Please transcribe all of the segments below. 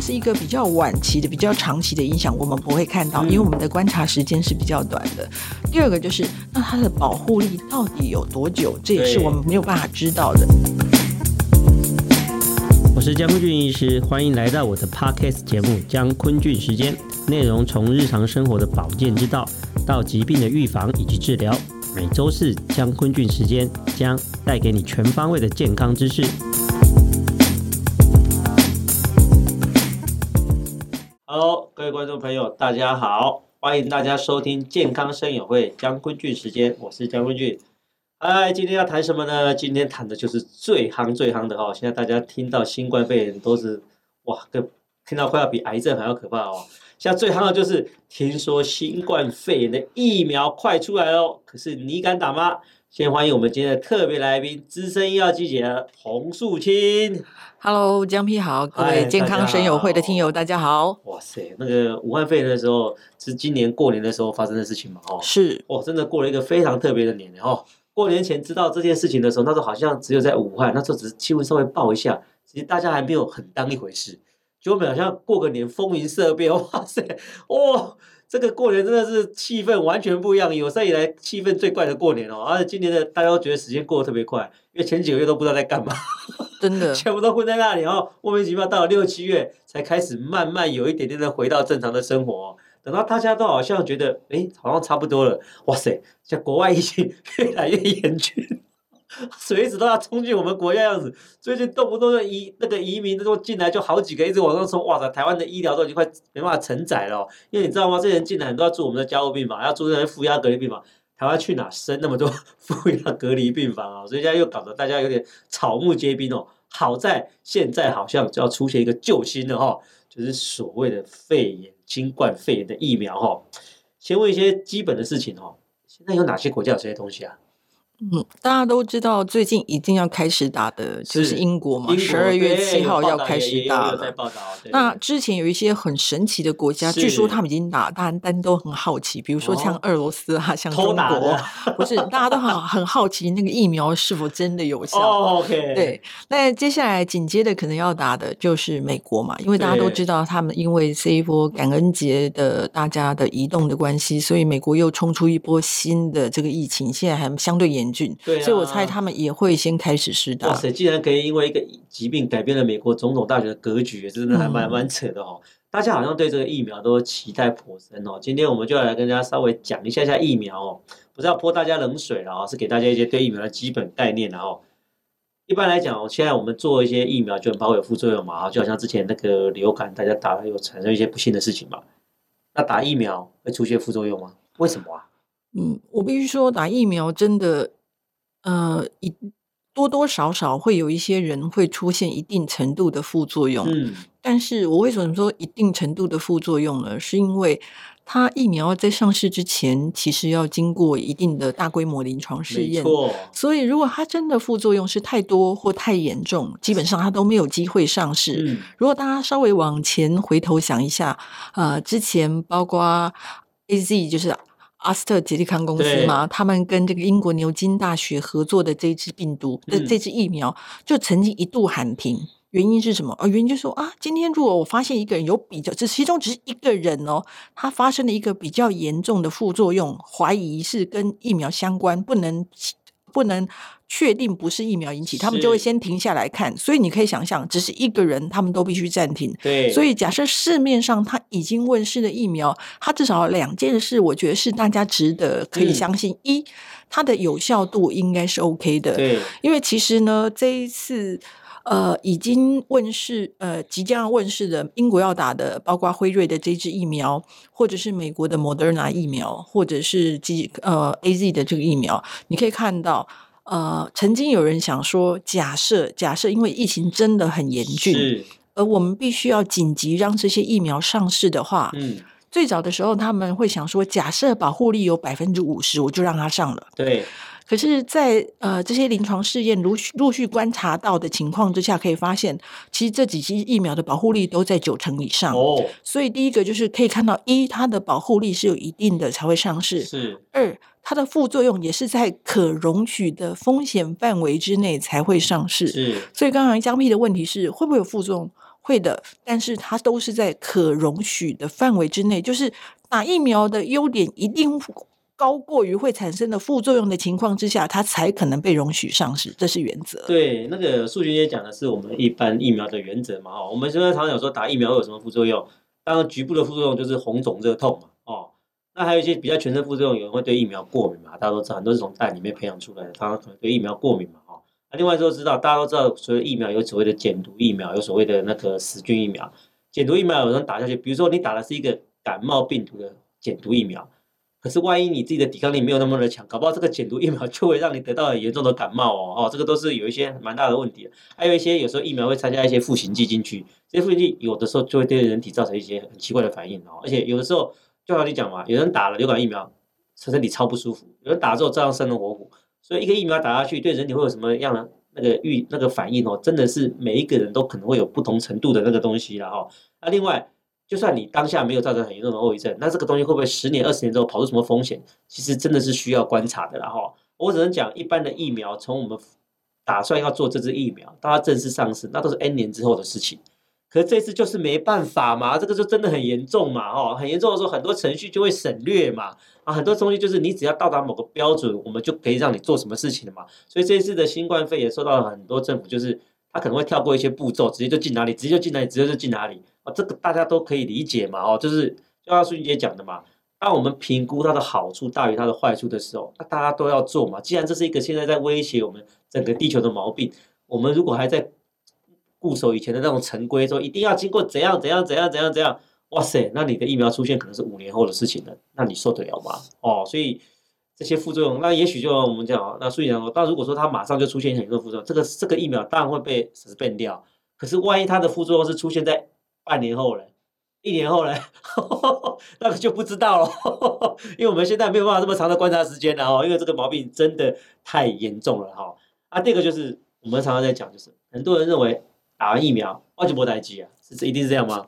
它是一个比较晚期的、比较长期的影响，我们不会看到，因为我们的观察时间是比较短的。第二个就是，那它的保护力到底有多久？这也是我们没有办法知道的。我是江坤俊医师，欢迎来到我的 Podcast 节目《江坤俊时间》，内容从日常生活的保健之道到疾病的预防以及治疗。每周四江坤俊时间将带给你全方位的健康知识。Hello，各位观众朋友，大家好，欢迎大家收听健康生友会江坤俊时间，我是江坤俊。哎，今天要谈什么呢？今天谈的就是最夯最夯的哈，现在大家听到新冠肺炎都是哇，个听到快要比癌症还要可怕哦。现在最夯的就是听说新冠肺炎的疫苗快出来了，可是你敢打吗？先欢迎我们今天的特别来宾，资深医药记者洪素卿。Hello，江 P 好，各位健康神友会的听友大家好。哇塞，那个武汉肺炎的时候是今年过年的时候发生的事情嘛？哦，是，哦，真的过了一个非常特别的年哦。过年前知道这件事情的时候，那时候好像只有在武汉，那时候只是气温稍微爆一下，其实大家还没有很当一回事。结果好像过个年风云色变，哇塞，哇！这个过年真的是气氛完全不一样，有生以来气氛最怪的过年哦！而且今年的大家都觉得时间过得特别快，因为前几个月都不知道在干嘛，真的 全部都混在那里，然后莫名其妙到了六七月才开始慢慢有一点点的回到正常的生活。等到大家都好像觉得，哎，好像差不多了，哇塞，像国外疫情越来越严峻。随时都要冲进我们国家样子，最近动不动就移那个移民都进来就好几个，一直往上冲，哇塞！台湾的医疗都已经快没办法承载了，因为你知道吗？这些人进来很多要住我们的加护病房，要住那些负压隔离病房，台湾去哪生那么多 负压隔离病房啊？所以现在又搞得大家有点草木皆兵哦。好在现在好像就要出现一个救星了哈，就是所谓的肺炎、新冠肺炎的疫苗哈。先问一些基本的事情哈，现在有哪些国家有这些东西啊？嗯，大家都知道，最近一定要开始打的就是英国嘛，十二月七号要开始打了。那之前有一些很神奇的国家，据说他们已经打，但但都很好奇，比如说像俄罗斯啊，像中国，不是大家都很很好奇那个疫苗是否真的有效。哦，OK。对，那接下来紧接着可能要打的就是美国嘛，因为大家都知道他们因为这一波感恩节的大家的移动的关系，所以美国又冲出一波新的这个疫情，现在还相对严。对、啊，所以我猜他们也会先开始试打。哇塞，竟然可以因为一个疾病改变了美国总统大学的格局，真的还蛮蛮扯的哦。大家好像对这个疫苗都期待颇深哦。今天我们就要来跟大家稍微讲一下下疫苗哦，不是要泼大家冷水了哦，是给大家一些对疫苗的基本概念然后。一般来讲，现在我们做一些疫苗就很怕会有副作用嘛，就好像之前那个流感，大家打了有产生一些不幸的事情嘛。那打疫苗会出现副作用吗？为什么啊？嗯，我必须说打疫苗真的。呃，一多多少少会有一些人会出现一定程度的副作用。嗯，但是我为什么说一定程度的副作用呢？是因为它疫苗在上市之前，其实要经过一定的大规模临床试验。没错。所以如果它真的副作用是太多或太严重，基本上它都没有机会上市。嗯。如果大家稍微往前回头想一下，呃，之前包括 AZ 就是。阿斯特捷利康公司嘛，他们跟这个英国牛津大学合作的这支病毒的、嗯、这支疫苗，就曾经一度喊停。原因是什么？呃，原因就是说啊，今天如果我发现一个人有比较，这其中只是一个人哦，他发生了一个比较严重的副作用，怀疑是跟疫苗相关，不能不能。确定不是疫苗引起，他们就会先停下来看。所以你可以想象，只是一个人，他们都必须暂停。对。所以假设市面上它已经问世的疫苗，它至少两件事，我觉得是大家值得可以相信：一，它的有效度应该是 OK 的。对。因为其实呢，这一次呃已经问世呃即将要问世的英国要打的，包括辉瑞的这支疫苗，或者是美国的 Moderna 疫苗，或者是 G 呃 AZ 的这个疫苗，你可以看到。呃，曾经有人想说，假设假设，因为疫情真的很严峻，而我们必须要紧急让这些疫苗上市的话，嗯，最早的时候他们会想说，假设保护力有百分之五十，我就让它上了。对。可是在，在呃这些临床试验陆续陆续观察到的情况之下，可以发现，其实这几剂疫苗的保护力都在九成以上。哦。所以第一个就是可以看到，一它的保护力是有一定的才会上市。是。二。它的副作用也是在可容许的风险范围之内才会上市。是，所以刚刚江 P 的问题是会不会有副作用？会的，但是它都是在可容许的范围之内。就是打疫苗的优点一定高过于会产生的副作用的情况之下，它才可能被容许上市，这是原则。对，那个素君姐讲的是我们一般疫苗的原则嘛。哦，我们现在常常有说打疫苗有什么副作用？当然局部的副作用就是红肿热痛嘛。哦，那还有一些比较全身副作用，有人会对疫苗过敏嘛？大家都知道，很多是从蛋里面培养出来的，他可能对疫苗过敏嘛。那另外都知道，大家都知道，所谓疫苗有所谓的减毒疫苗，有所谓的那个死菌疫苗。减毒疫苗有人打下去，比如说你打的是一个感冒病毒的减毒疫苗，可是万一你自己的抵抗力没有那么的强，搞不好这个减毒疫苗就会让你得到很严重的感冒哦哦，这个都是有一些蛮大的问题。还有一些有时候疫苗会参加一些赋形剂进去，这些赋形剂有的时候就会对人体造成一些很奇怪的反应哦，而且有的时候就像你讲嘛，有人打了流感疫苗，身体超不舒服；有人打了之后照样生龙活虎。所以一个疫苗打下去，对人体会有什么样的那个预那个反应哦？真的是每一个人都可能会有不同程度的那个东西了哈。那另外，就算你当下没有造成很严重的后遗症，那这个东西会不会十年、二十年之后跑出什么风险？其实真的是需要观察的了哈。我只能讲，一般的疫苗，从我们打算要做这支疫苗，到它正式上市，那都是 N 年之后的事情。可是这次就是没办法嘛，这个就真的很严重嘛，哦，很严重的时候，很多程序就会省略嘛，啊，很多东西就是你只要到达某个标准，我们就可以让你做什么事情了嘛。所以这次的新冠肺炎受到了很多政府，就是他可能会跳过一些步骤，直接就进哪里，直接就进哪里，直接就进哪里啊，这个大家都可以理解嘛，哦，就是就像孙姐讲的嘛，当我们评估它的好处大于它的坏处的时候，那大家都要做嘛。既然这是一个现在在威胁我们整个地球的毛病，我们如果还在。固守以前的那种陈规，说一定要经过怎样怎样怎样怎样怎样，哇塞，那你的疫苗出现可能是五年后的事情了，那你受得了吗？哦，所以这些副作用，那也许就我们讲，那所以呢，但如果说它马上就出现很多副作用，这个这个疫苗当然会被 suspend 掉。可是万一它的副作用是出现在半年后了，一年后了，那个就不知道了，因为我们现在没有办法这么长的观察时间了哦，因为这个毛病真的太严重了哈。啊，第二个就是我们常常在讲，就是很多人认为。打完疫苗，我就不待机啊，是这一定是这样吗？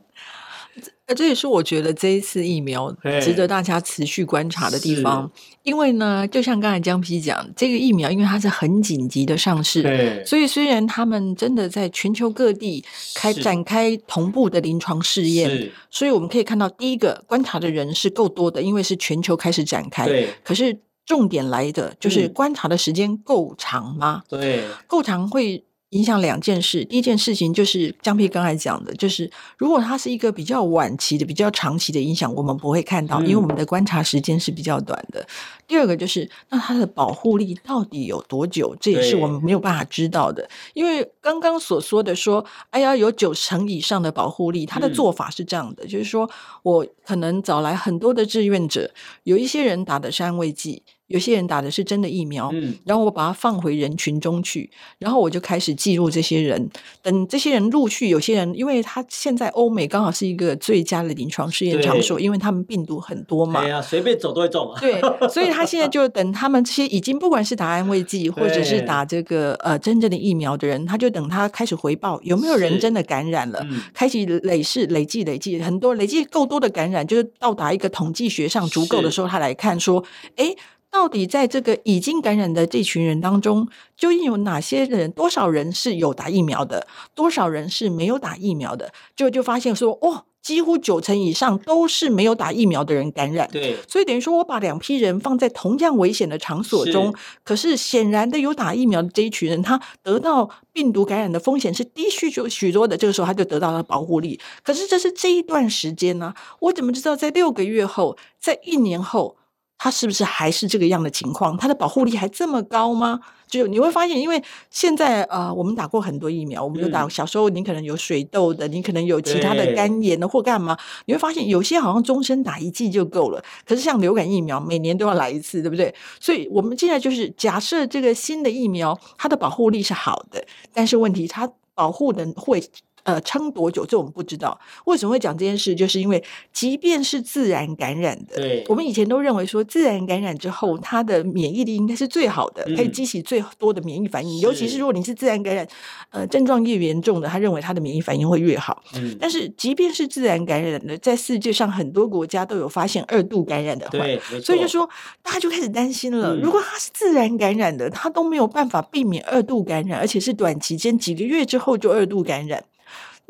呃，这也是我觉得这一次疫苗值得大家持续观察的地方。因为呢，就像刚才江皮讲，这个疫苗因为它是很紧急的上市，所以虽然他们真的在全球各地开展开同步的临床试验，所以我们可以看到，第一个观察的人是够多的，因为是全球开始展开。对，可是重点来的就是观察的时间够长吗？对，够长会。影响两件事，第一件事情就是江皮刚才讲的，就是如果它是一个比较晚期的、比较长期的影响，我们不会看到，因为我们的观察时间是比较短的。第二个就是，那它的保护力到底有多久？这也是我们没有办法知道的。因为刚刚所说的说，哎呀，有九成以上的保护力，他的做法是这样的，就是说我可能找来很多的志愿者，有一些人打的是安慰剂。有些人打的是真的疫苗，嗯，然后我把它放回人群中去，然后我就开始记录这些人。等这些人陆续，有些人，因为他现在欧美刚好是一个最佳的临床试验场所，因为他们病毒很多嘛，对呀，随便走都会中。对，所以他现在就等他们这些已经不管是打安慰剂或者是打这个呃真正的疫苗的人，他就等他开始回报有没有人真的感染了，嗯、开始累世累计累计很多累计够多的感染，就是到达一个统计学上足够的时候，他来看说，哎。到底在这个已经感染的这群人当中，究竟有哪些人？多少人是有打疫苗的？多少人是没有打疫苗的？就就发现说，哦，几乎九成以上都是没有打疫苗的人感染。对，所以等于说我把两批人放在同样危险的场所中，是可是显然的有打疫苗的这一群人，他得到病毒感染的风险是低许多许多的。这个时候他就得到了保护力。可是这是这一段时间呢？我怎么知道在六个月后，在一年后？他是不是还是这个样的情况？他的保护力还这么高吗？就你会发现，因为现在呃，我们打过很多疫苗，我们就打小时候，你可能有水痘的，你可能有其他的肝炎的或干嘛，你会发现有些好像终身打一剂就够了。可是像流感疫苗，每年都要来一次，对不对？所以我们现在就是假设这个新的疫苗，它的保护力是好的，但是问题它保护的会。呃，撑多久？这我们不知道。为什么会讲这件事？就是因为，即便是自然感染的，对，我们以前都认为说，自然感染之后，它的免疫力应该是最好的，可以激起最多的免疫反应。尤其是如果你是自然感染，呃，症状越严重的，他认为他的免疫反应会越好。嗯，但是即便是自然感染的，在世界上很多国家都有发现二度感染的话，对，所以就说大家就开始担心了。如果他是自然感染的，他都没有办法避免二度感染，而且是短期间几个月之后就二度感染。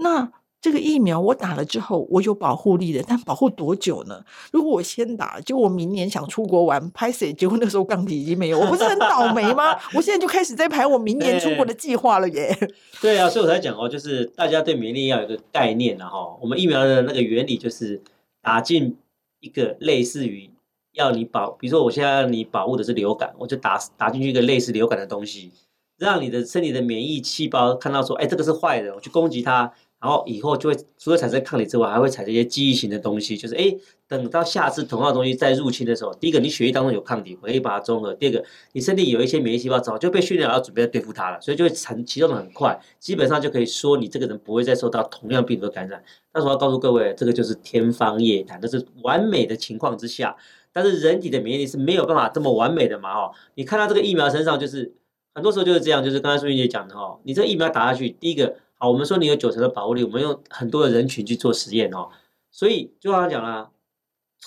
那这个疫苗我打了之后，我有保护力的，但保护多久呢？如果我先打，就我明年想出国玩，拍谁？结果那时候抗体已经没有，我不是很倒霉吗？我现在就开始在排我明年出国的计划了耶。对啊，所以我才讲哦，就是大家对免疫力要有一个概念然后我们疫苗的那个原理就是打进一个类似于要你保，比如说我现在让你保护的是流感，我就打打进去一个类似流感的东西，让你的身体的免疫细胞看到说，哎，这个是坏的，我去攻击它。然后以后就会除了产生抗体之外，还会产生一些记忆型的东西，就是哎，等到下次同样的东西再入侵的时候，第一个你血液当中有抗体，我可以把它中和；第二个你身体有一些免疫细胞早就被训练好要准备对付它了，所以就会成启动的很快，基本上就可以说你这个人不会再受到同样病毒的感染。但是我要告诉各位，这个就是天方夜谭，这是完美的情况之下，但是人体的免疫力是没有办法这么完美的嘛哦。你看到这个疫苗身上就是很多时候就是这样，就是刚才苏云姐讲的哦，你这疫苗打下去，第一个。好，我们说你有九成的保护力，我们用很多的人群去做实验哦，所以就刚刚讲了，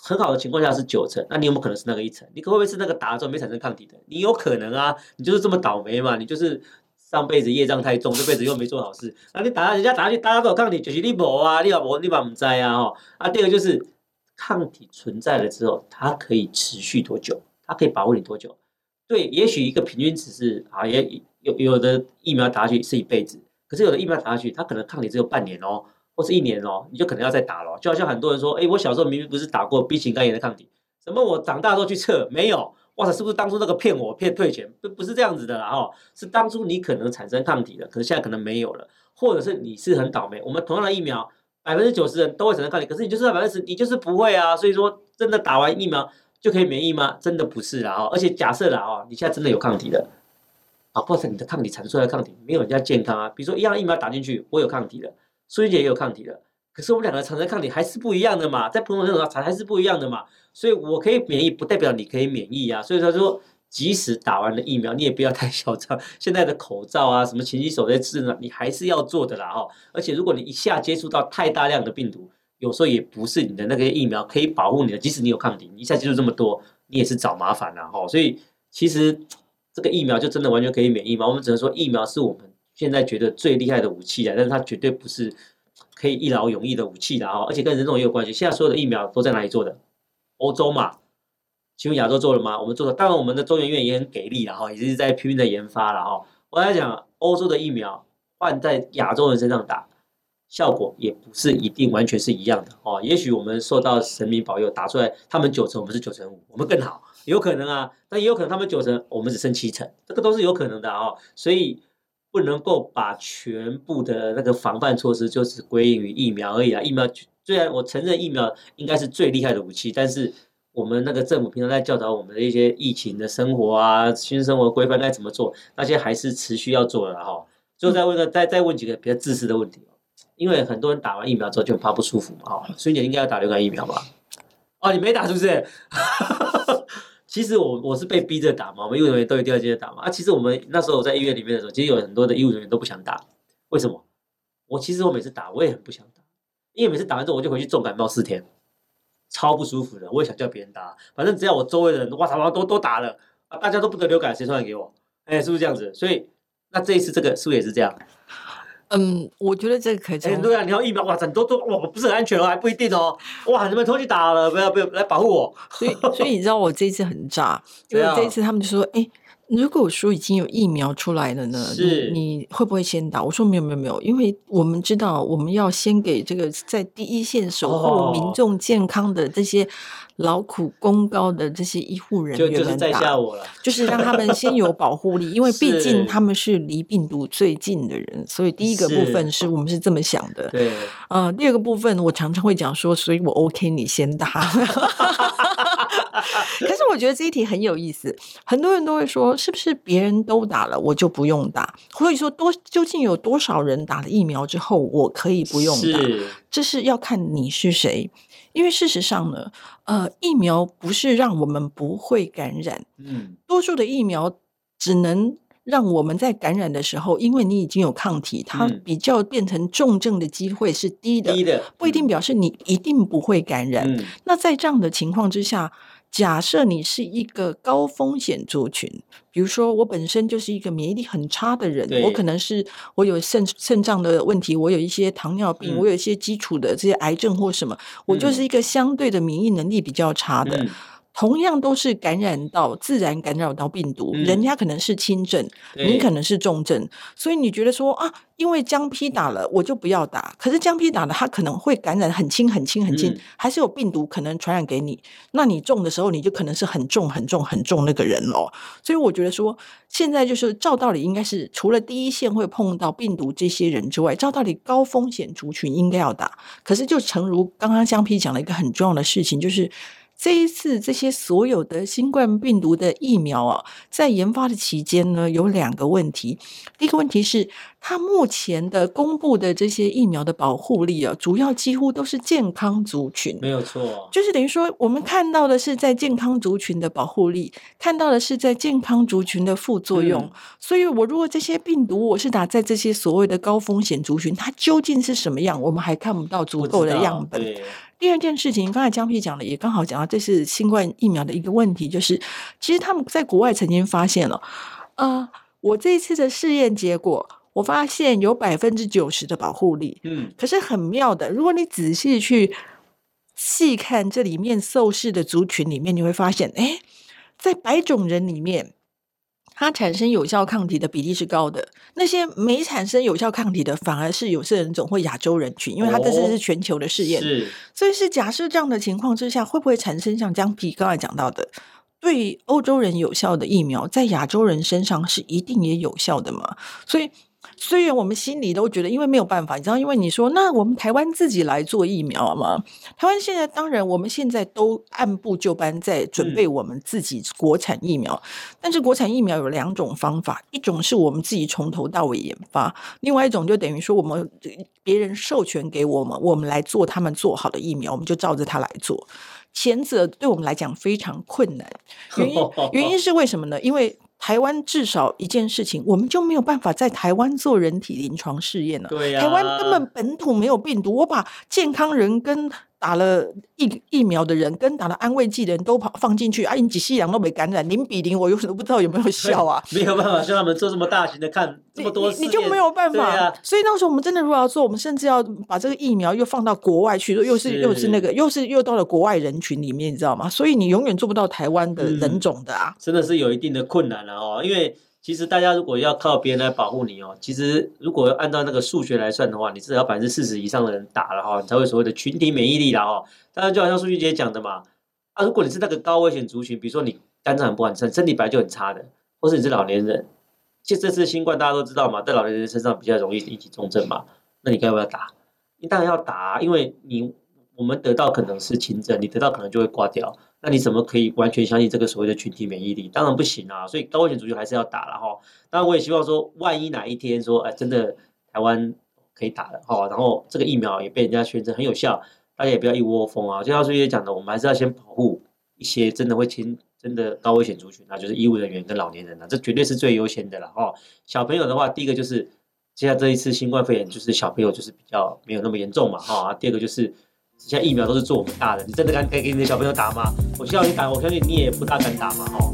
很好的情况下是九成，那你有没有可能是那个一成？你会不会是那个打了之后没产生抗体的？你有可能啊，你就是这么倒霉嘛，你就是上辈子业障太重，这辈子又没做好事，那你打人家打下去，大家都有抗体，就是你没啊，你把我你把我们摘啊哦啊，第二个就是抗体存在了之后，它可以持续多久？它可以保护你多久？对，也许一个平均值是啊，也有有的疫苗打下去是一辈子。可是有的疫苗打下去，它可能抗体只有半年哦，或是一年哦，你就可能要再打了。就好像很多人说，哎，我小时候明明不是打过 B 型肝炎的抗体，怎么我长大之后去测没有？哇塞，是不是当初那个骗我骗退钱？不不是这样子的啦哈，是当初你可能产生抗体的，可是现在可能没有了，或者是你是很倒霉。我们同样的疫苗，百分之九十人都会产生抗体，可是你就是百分之十，你就是不会啊。所以说，真的打完疫苗就可以免疫吗？真的不是啦哈。而且假设啦哦，你现在真的有抗体的。啊，或者你的抗体产出来的抗体没有人家健康啊。比如说一样疫苗打进去，我有抗体的，苏玉姐也有抗体的，可是我们两个产生抗体还是不一样的嘛，在普通人身上还是不一样的嘛。所以我可以免疫，不代表你可以免疫啊。所以他说，即使打完了疫苗，你也不要太嚣张。现在的口罩啊，什么勤洗手这些事呢，你还是要做的啦哈。而且如果你一下接触到太大量的病毒，有时候也不是你的那个疫苗可以保护你的。即使你有抗体，你一下接触这么多，你也是找麻烦了哈。所以其实。这个疫苗就真的完全可以免疫吗？我们只能说疫苗是我们现在觉得最厉害的武器啊，但是它绝对不是可以一劳永逸的武器的啊！而且跟人种也有关系。现在所有的疫苗都在哪里做的？欧洲嘛？请问亚洲做了吗？我们做的，当然我们的中研院也很给力了哈，也是在拼命的研发了哈。我来讲，欧洲的疫苗换在亚洲人身上打，效果也不是一定完全是一样的哦。也许我们受到神明保佑，打出来他们九成，我们是九成五，我们更好。有可能啊，但也有可能他们九成，我们只剩七成，这个都是有可能的啊、哦。所以不能够把全部的那个防范措施就是归因于疫苗而已啊。疫苗虽然我承认疫苗应该是最厉害的武器，但是我们那个政府平常在教导我们的一些疫情的生活啊、新生活规范该怎么做，那些还是持续要做的哈、哦。最后再问个，再再问几个比较自私的问题，因为很多人打完疫苗之后就很怕不舒服嘛，哦，所以你应该要打流感疫苗吧？哦，你没打是不是？其实我我是被逼着打嘛，我们医务人员都一定要接着打嘛。啊，其实我们那时候我在医院里面的时候，其实有很多的医务人员都不想打。为什么？我其实我每次打，我也很不想打，因为每次打完之后我就回去重感冒四天，超不舒服的。我也想叫别人打，反正只要我周围的人哇操，都都打了，大家都不得流感，谁传染给我？哎，是不是这样子？所以那这一次这个是不是也是这样？嗯，我觉得这个可以。哎，对啊，你要疫苗哇，很多都哇，不是很安全哦，还不一定哦。哇，你们偷去打了，不要不要来保护我。所以所以你知道我这一次很炸，因为这一次他们就说，哎、欸，如果说已经有疫苗出来了呢，是你，你会不会先打？我说没有没有没有，因为我们知道我们要先给这个在第一线守护民众健康的这些。劳苦功高的这些医护人员们打，就是在下我了，就是让他们先有保护力，因为毕竟他们是离病毒最近的人，所以第一个部分是我们是这么想的。对，呃，第二个部分我常常会讲说，所以我 OK，你先打。可是我觉得这一题很有意思，很多人都会说，是不是别人都打了，我就不用打？或者说多究竟有多少人打了疫苗之后，我可以不用打？是，这是要看你是谁。因为事实上呢，呃，疫苗不是让我们不会感染，嗯，多数的疫苗只能让我们在感染的时候，因为你已经有抗体，它比较变成重症的机会是低的，低的，不一定表示你一定不会感染。嗯，那在这样的情况之下。假设你是一个高风险族群，比如说我本身就是一个免疫力很差的人，我可能是我有肾肾脏的问题，我有一些糖尿病，嗯、我有一些基础的这些癌症或什么，我就是一个相对的免疫能力比较差的。嗯同样都是感染到自然感染到病毒，嗯、人家可能是轻症，你可能是重症，所以你觉得说啊，因为江 P 打了，我就不要打。可是江 P 打了，他可能会感染很轻很轻很轻，嗯、还是有病毒可能传染给你。那你中的时候，你就可能是很重很重很重那个人哦。所以我觉得说，现在就是照道理应该是除了第一线会碰到病毒这些人之外，照道理高风险族群应该要打。可是就诚如刚刚江 P 讲了一个很重要的事情，就是。这一次，这些所有的新冠病毒的疫苗啊，在研发的期间呢，有两个问题。第一个问题是，它目前的公布的这些疫苗的保护力啊，主要几乎都是健康族群，没有错。就是等于说，我们看到的是在健康族群的保护力，看到的是在健康族群的副作用。嗯、所以，我如果这些病毒我是打在这些所谓的高风险族群，它究竟是什么样，我们还看不到足够的样本。第二件事情，刚才江皮讲了也刚好讲到，这是新冠疫苗的一个问题，就是其实他们在国外曾经发现了，呃，我这一次的试验结果，我发现有百分之九十的保护力，嗯，可是很妙的，如果你仔细去细看这里面受试的族群里面，你会发现，哎，在白种人里面。它产生有效抗体的比例是高的，那些没产生有效抗体的，反而是有色人种或亚洲人群，因为它这次是全球的试验，所以是假设这样的情况之下，会不会产生像江皮刚才讲到的，对欧洲人有效的疫苗，在亚洲人身上是一定也有效的嘛？所以。虽然我们心里都觉得，因为没有办法，你知道，因为你说，那我们台湾自己来做疫苗嘛？台湾现在当然，我们现在都按部就班在准备我们自己国产疫苗。嗯、但是国产疫苗有两种方法，一种是我们自己从头到尾研发，另外一种就等于说我们别人授权给我们，我们来做他们做好的疫苗，我们就照着它来做。前者对我们来讲非常困难，原因原因是为什么呢？因为台湾至少一件事情，我们就没有办法在台湾做人体临床试验了。对呀，台湾根本本土没有病毒，我把健康人跟打了疫疫苗的人跟打了安慰剂的人都跑放进去，啊，你几细阳都没感染，零比零，我有时候不知道有没有效啊？没有办法像他们做这么大型的看这么多，你，你就没有办法。啊、所以那时候我们真的如果要做，我们甚至要把这个疫苗又放到国外去，又是，是又是那个，又是又到了国外人群里面，你知道吗？所以你永远做不到台湾的人种的啊，嗯、真的是有一定的困难了哦，因为。其实大家如果要靠别人来保护你哦，其实如果按照那个数学来算的话，你至少要百分之四十以上的人打了哈，你才会所谓的群体免疫力了哈。当然就好像数据姐讲的嘛，啊，如果你是那个高危险族群，比如说你肝脏很不完善，身体本来就很差的，或是你是老年人，其实这次新冠大家都知道嘛，在老年人身上比较容易引起重症嘛，那你该不要打？你当然要打，因为你我们得到可能是轻症，你得到可能就会挂掉。那你怎么可以完全相信这个所谓的群体免疫力？当然不行啊！所以高危险族群还是要打了哈。当然我也希望说，万一哪一天说，哎，真的台湾可以打了哈，然后这个疫苗也被人家宣称很有效，大家也不要一窝蜂啊。就像苏姐讲的，我们还是要先保护一些真的会亲真的高危险族群，那就是医务人员跟老年人啊，这绝对是最优先的了哈。小朋友的话，第一个就是现在这一次新冠肺炎，就是小朋友就是比较没有那么严重嘛哈。第二个就是。现在疫苗都是做我们大的，你真的敢给给你的小朋友打吗？我希望你打，我相信你也不大敢打嘛，哈。